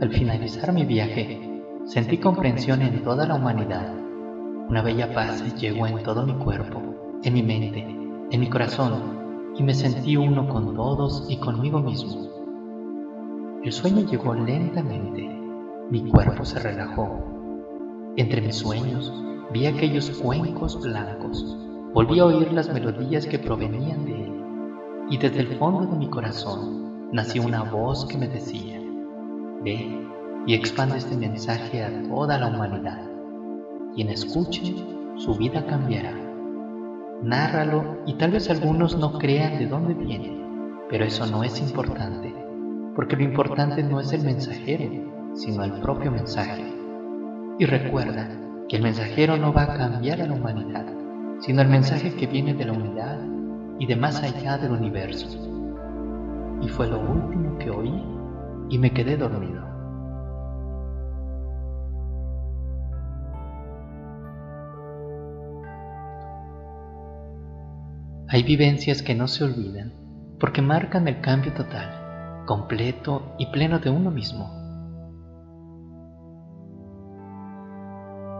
Al finalizar mi viaje, sentí comprensión en toda la humanidad. Una bella paz llegó en todo mi cuerpo, en mi mente, en mi corazón, y me sentí uno con todos y conmigo mismo. El sueño llegó lentamente, mi cuerpo se relajó. Entre mis sueños vi aquellos cuencos blancos, volví a oír las melodías que provenían de él, y desde el fondo de mi corazón nació una voz que me decía, ve y expande este mensaje a toda la humanidad. Quien escuche, su vida cambiará. Nárralo y tal vez algunos no crean de dónde viene, pero eso no es importante porque lo importante no es el mensajero, sino el propio mensaje. Y recuerda que el mensajero no va a cambiar a la humanidad, sino el mensaje que viene de la unidad y de más allá del universo. Y fue lo último que oí y me quedé dormido. Hay vivencias que no se olvidan porque marcan el cambio total completo y pleno de uno mismo.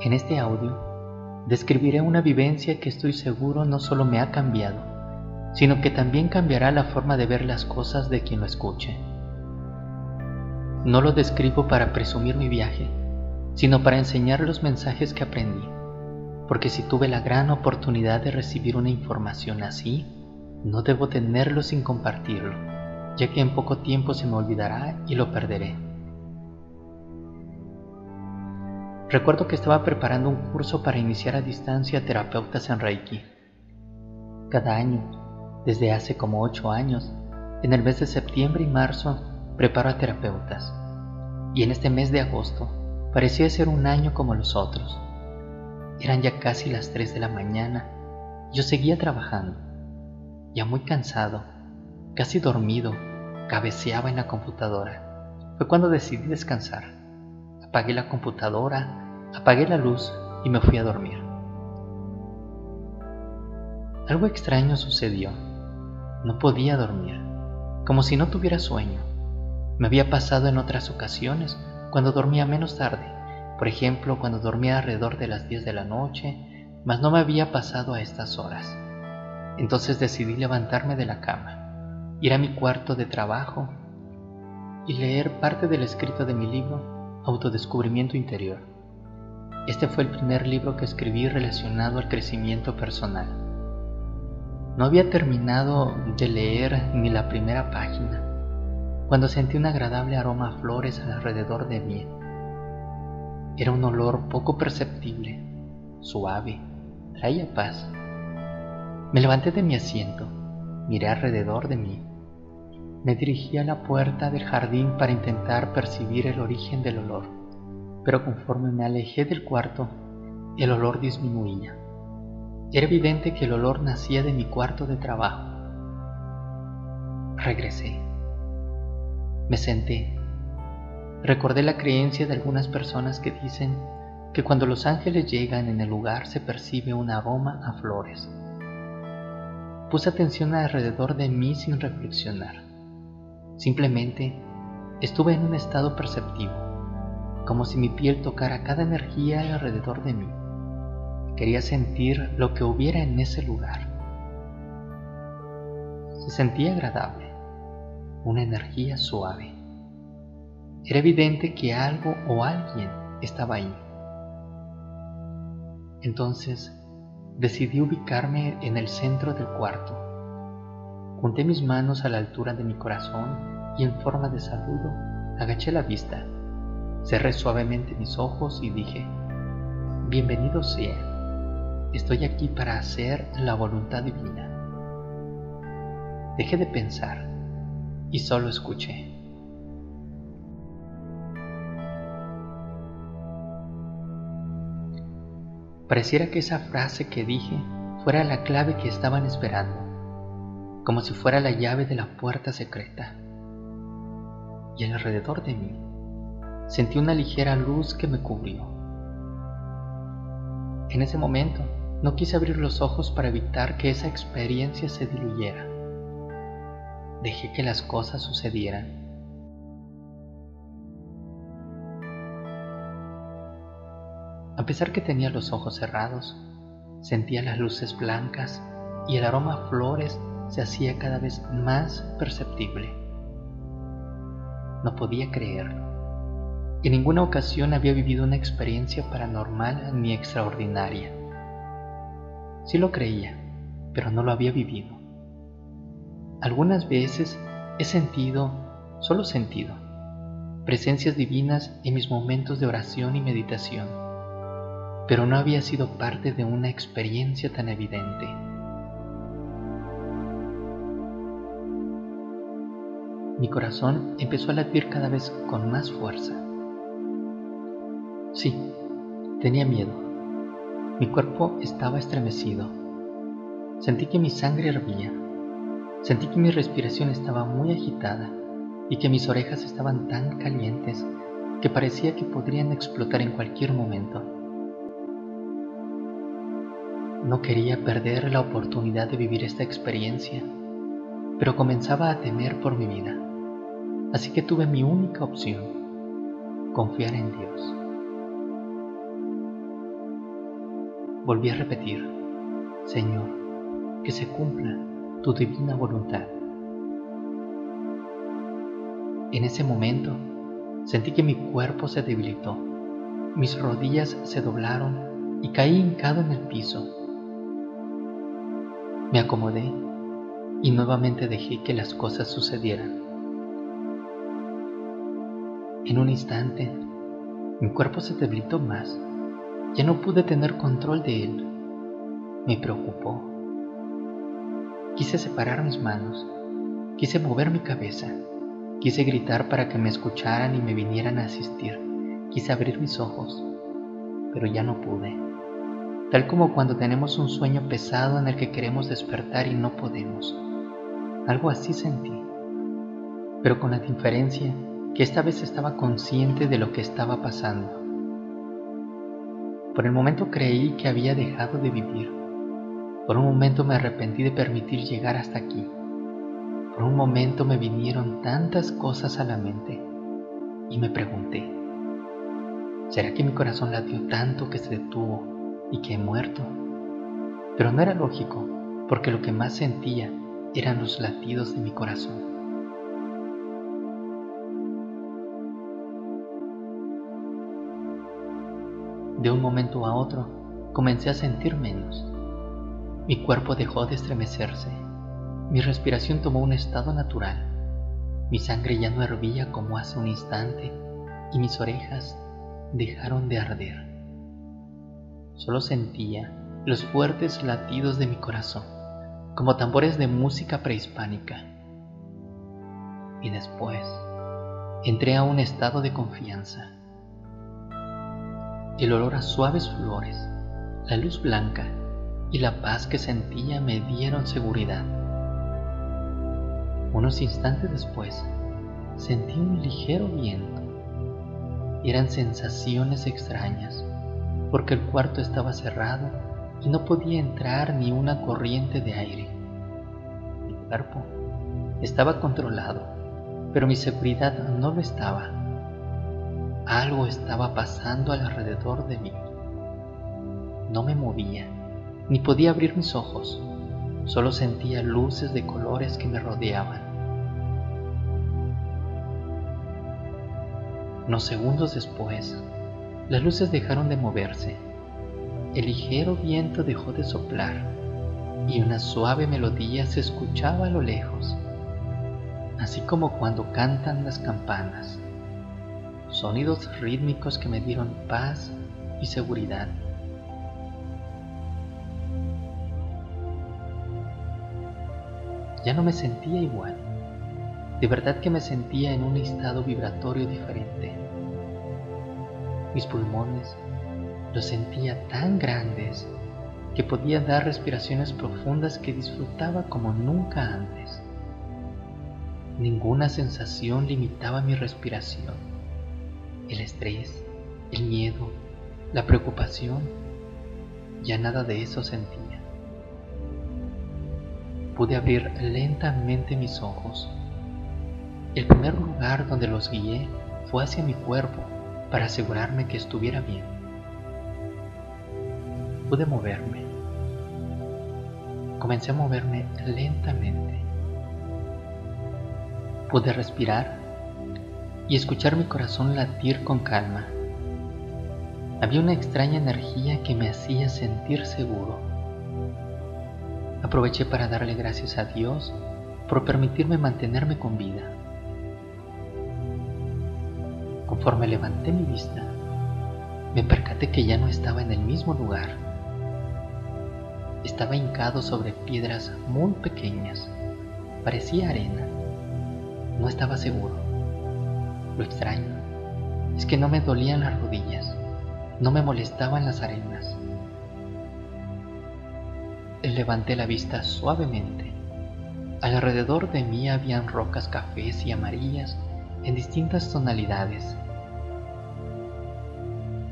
En este audio describiré una vivencia que estoy seguro no solo me ha cambiado, sino que también cambiará la forma de ver las cosas de quien lo escuche. No lo describo para presumir mi viaje, sino para enseñar los mensajes que aprendí, porque si tuve la gran oportunidad de recibir una información así, no debo tenerlo sin compartirlo ya que en poco tiempo se me olvidará y lo perderé. Recuerdo que estaba preparando un curso para iniciar a distancia terapeutas en Reiki. Cada año, desde hace como ocho años, en el mes de septiembre y marzo, preparo a terapeutas. Y en este mes de agosto, parecía ser un año como los otros. Eran ya casi las 3 de la mañana. Yo seguía trabajando, ya muy cansado Casi dormido, cabeceaba en la computadora. Fue cuando decidí descansar. Apagué la computadora, apagué la luz y me fui a dormir. Algo extraño sucedió. No podía dormir, como si no tuviera sueño. Me había pasado en otras ocasiones, cuando dormía menos tarde, por ejemplo, cuando dormía alrededor de las 10 de la noche, mas no me había pasado a estas horas. Entonces decidí levantarme de la cama ir a mi cuarto de trabajo y leer parte del escrito de mi libro Autodescubrimiento Interior. Este fue el primer libro que escribí relacionado al crecimiento personal. No había terminado de leer ni la primera página cuando sentí un agradable aroma a flores alrededor de mí. Era un olor poco perceptible, suave, traía paz. Me levanté de mi asiento, miré alrededor de mí me dirigí a la puerta del jardín para intentar percibir el origen del olor, pero conforme me alejé del cuarto, el olor disminuía. Era evidente que el olor nacía de mi cuarto de trabajo. Regresé. Me senté. Recordé la creencia de algunas personas que dicen que cuando los ángeles llegan en el lugar se percibe un aroma a flores. Puse atención alrededor de mí sin reflexionar. Simplemente estuve en un estado perceptivo, como si mi piel tocara cada energía alrededor de mí. Quería sentir lo que hubiera en ese lugar. Se sentía agradable, una energía suave. Era evidente que algo o alguien estaba ahí. Entonces decidí ubicarme en el centro del cuarto Junté mis manos a la altura de mi corazón y en forma de saludo agaché la vista. Cerré suavemente mis ojos y dije, bienvenido sea, estoy aquí para hacer la voluntad divina. Dejé de pensar y solo escuché. Pareciera que esa frase que dije fuera la clave que estaban esperando como si fuera la llave de la puerta secreta. Y alrededor de mí sentí una ligera luz que me cubrió. En ese momento no quise abrir los ojos para evitar que esa experiencia se diluyera dejé que las cosas sucedieran. A pesar que tenía los ojos cerrados, sentía las luces blancas y el aroma a flores se hacía cada vez más perceptible. No podía creerlo. En ninguna ocasión había vivido una experiencia paranormal ni extraordinaria. Sí lo creía, pero no lo había vivido. Algunas veces he sentido, solo sentido, presencias divinas en mis momentos de oración y meditación, pero no había sido parte de una experiencia tan evidente. Mi corazón empezó a latir cada vez con más fuerza. Sí, tenía miedo. Mi cuerpo estaba estremecido. Sentí que mi sangre hervía. Sentí que mi respiración estaba muy agitada y que mis orejas estaban tan calientes que parecía que podrían explotar en cualquier momento. No quería perder la oportunidad de vivir esta experiencia, pero comenzaba a temer por mi vida. Así que tuve mi única opción, confiar en Dios. Volví a repetir, Señor, que se cumpla tu divina voluntad. En ese momento sentí que mi cuerpo se debilitó, mis rodillas se doblaron y caí hincado en el piso. Me acomodé y nuevamente dejé que las cosas sucedieran. En un instante, mi cuerpo se debilitó más. Ya no pude tener control de él. Me preocupó. Quise separar mis manos. Quise mover mi cabeza. Quise gritar para que me escucharan y me vinieran a asistir. Quise abrir mis ojos, pero ya no pude. Tal como cuando tenemos un sueño pesado en el que queremos despertar y no podemos. Algo así sentí, pero con la diferencia que esta vez estaba consciente de lo que estaba pasando. Por el momento creí que había dejado de vivir. Por un momento me arrepentí de permitir llegar hasta aquí. Por un momento me vinieron tantas cosas a la mente y me pregunté, ¿será que mi corazón latió tanto que se detuvo y que he muerto? Pero no era lógico, porque lo que más sentía eran los latidos de mi corazón. De un momento a otro comencé a sentir menos. Mi cuerpo dejó de estremecerse mi respiración tomó un estado natural. Mi sangre ya no hervía como hace un instante y mis orejas dejaron de arder. Solo sentía los fuertes latidos de mi corazón, como tambores de música prehispánica. Y después entré a un estado de confianza. El olor a suaves flores, la luz blanca y la paz que sentía me dieron seguridad. Unos instantes después, sentí un ligero viento. Eran sensaciones extrañas, porque el cuarto estaba cerrado y no podía entrar ni una corriente de aire. Mi cuerpo estaba controlado, pero mi seguridad no lo estaba. Algo estaba pasando alrededor de mí. No me movía, ni podía abrir mis ojos. Solo sentía luces de colores que me rodeaban. Unos segundos después, las luces dejaron de moverse, el ligero viento dejó de soplar y una suave melodía se escuchaba a lo lejos, así como cuando cantan las campanas, sonidos rítmicos que me dieron paz y seguridad. Ya no me sentía igual. De verdad que me sentía en un estado vibratorio diferente. Mis pulmones los sentía tan grandes que podía dar respiraciones profundas que disfrutaba como nunca antes. Ninguna sensación limitaba mi respiración. El estrés, el miedo, la preocupación, ya nada de eso sentía pude abrir lentamente mis ojos. El primer lugar donde los guié fue hacia mi cuerpo para asegurarme que estuviera bien. pude moverme. Comencé a moverme lentamente. Pude respirar y escuchar mi corazón latir con calma. Había una extraña energía que me hacía sentir seguro. Aproveché para darle gracias a Dios por permitirme mantenerme con vida. Conforme levanté mi vista, me percaté que ya no estaba en el mismo lugar. Estaba hincado sobre piedras muy pequeñas. Parecía arena. No estaba seguro. Lo extraño es que no me dolían las rodillas, no me molestaban las arenas. Levanté la vista suavemente. Alrededor de mí habían rocas cafés y amarillas en distintas tonalidades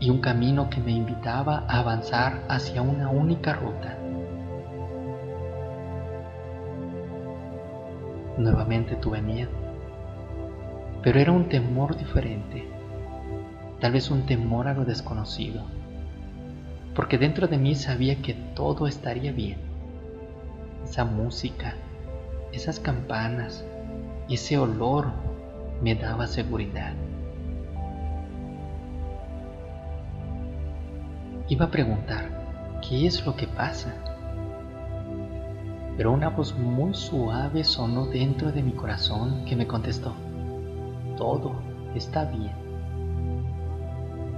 y un camino que me invitaba a avanzar hacia una única ruta. Nuevamente tuve miedo, pero era un temor diferente, tal vez un temor a lo desconocido, porque dentro de mí sabía que todo estaría bien. Esa música, esas campanas ese olor me daba seguridad. Iba a preguntar, ¿qué es lo que pasa? Pero una voz muy suave sonó dentro de mi corazón que me contestó, todo está bien.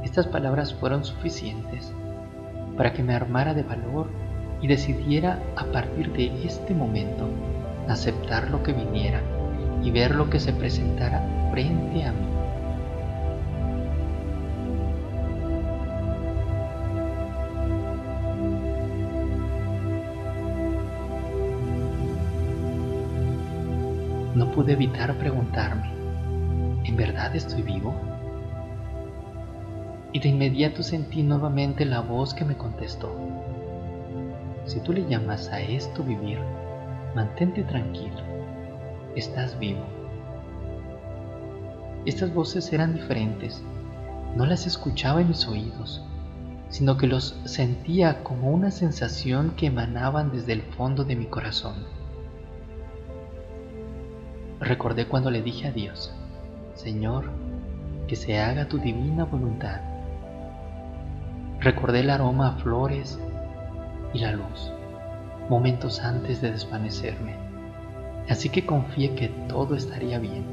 Estas palabras fueron suficientes para que me armara de valor y decidiera a partir de este momento aceptar lo que viniera y ver lo que se presentara frente a mí. no pude evitar preguntarme, ¿en verdad estoy vivo? Y de inmediato sentí nuevamente la voz que me contestó, si tú le llamas a esto vivir, mantente tranquilo, estás vivo. Estas voces eran diferentes, no las escuchaba en mis oídos, sino que los sentía como una sensación que emanaban desde el fondo de mi corazón. Recordé cuando le dije a Dios, Señor, que se haga tu divina voluntad. Recordé el aroma a flores y la luz, momentos antes de desvanecerme. Así que confié que todo estaría bien.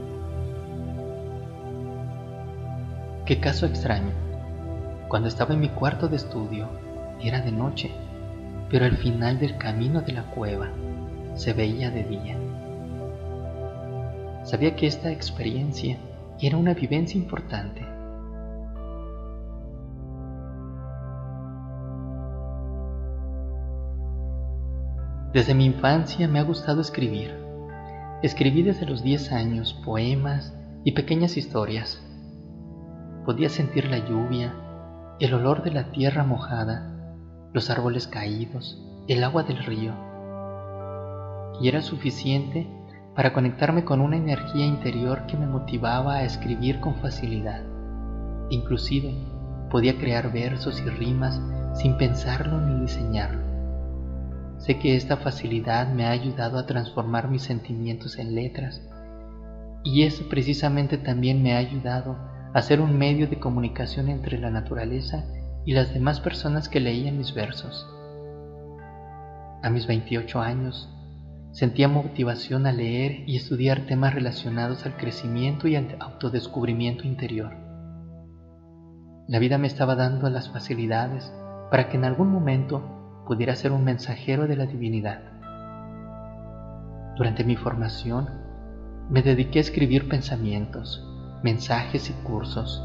Qué caso extraño. Cuando estaba en mi cuarto de estudio, era de noche, pero al final del camino de la cueva se veía de día. Sabía que esta experiencia era una vivencia importante. Desde mi infancia me ha gustado escribir. Escribí desde los 10 años poemas y pequeñas historias. Podía sentir la lluvia, el olor de la tierra mojada, los árboles caídos, el agua del río. Y era suficiente para conectarme con una energía interior que me motivaba a escribir con facilidad. Inclusive podía crear versos y rimas sin pensarlo ni diseñarlo. Sé que esta facilidad me ha ayudado a transformar mis sentimientos en letras y eso precisamente también me ha ayudado a ser un medio de comunicación entre la naturaleza y las demás personas que leían mis versos. A mis 28 años Sentía motivación a leer y estudiar temas relacionados al crecimiento y al autodescubrimiento interior. La vida me estaba dando las facilidades para que en algún momento pudiera ser un mensajero de la divinidad. Durante mi formación, me dediqué a escribir pensamientos, mensajes y cursos,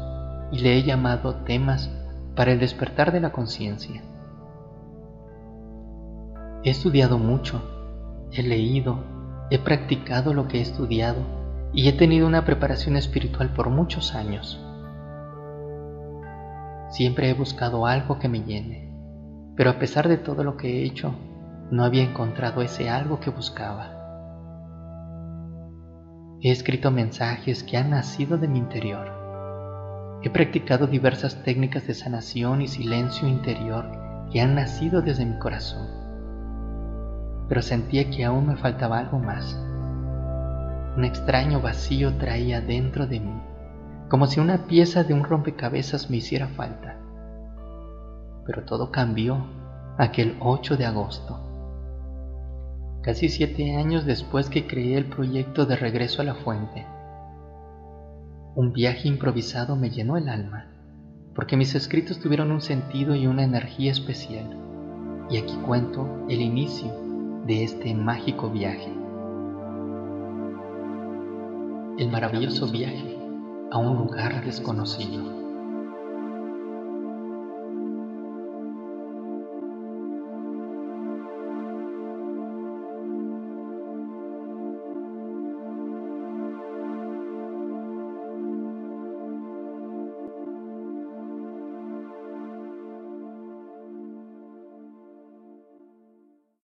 y le he llamado temas para el despertar de la conciencia. He estudiado mucho he leído, he practicado lo que he estudiado y he tenido una preparación espiritual por muchos años. Siempre he buscado algo que me llene, pero a pesar de todo lo que he hecho, no había encontrado ese algo que buscaba. He escrito mensajes que han nacido de mi interior. He practicado diversas técnicas de sanación y silencio interior que han nacido desde mi corazón. Pero sentía que aún me faltaba algo más. Un extraño vacío traía dentro de mí, como si una pieza de un rompecabezas me hiciera falta. Pero todo cambió aquel 8 de agosto. Casi siete años después que creé el proyecto de regreso a la fuente. Un viaje improvisado me llenó el alma, porque mis escritos tuvieron un sentido y una energía especial. Y aquí cuento el inicio de este mágico viaje. El maravilloso viaje a un lugar desconocido.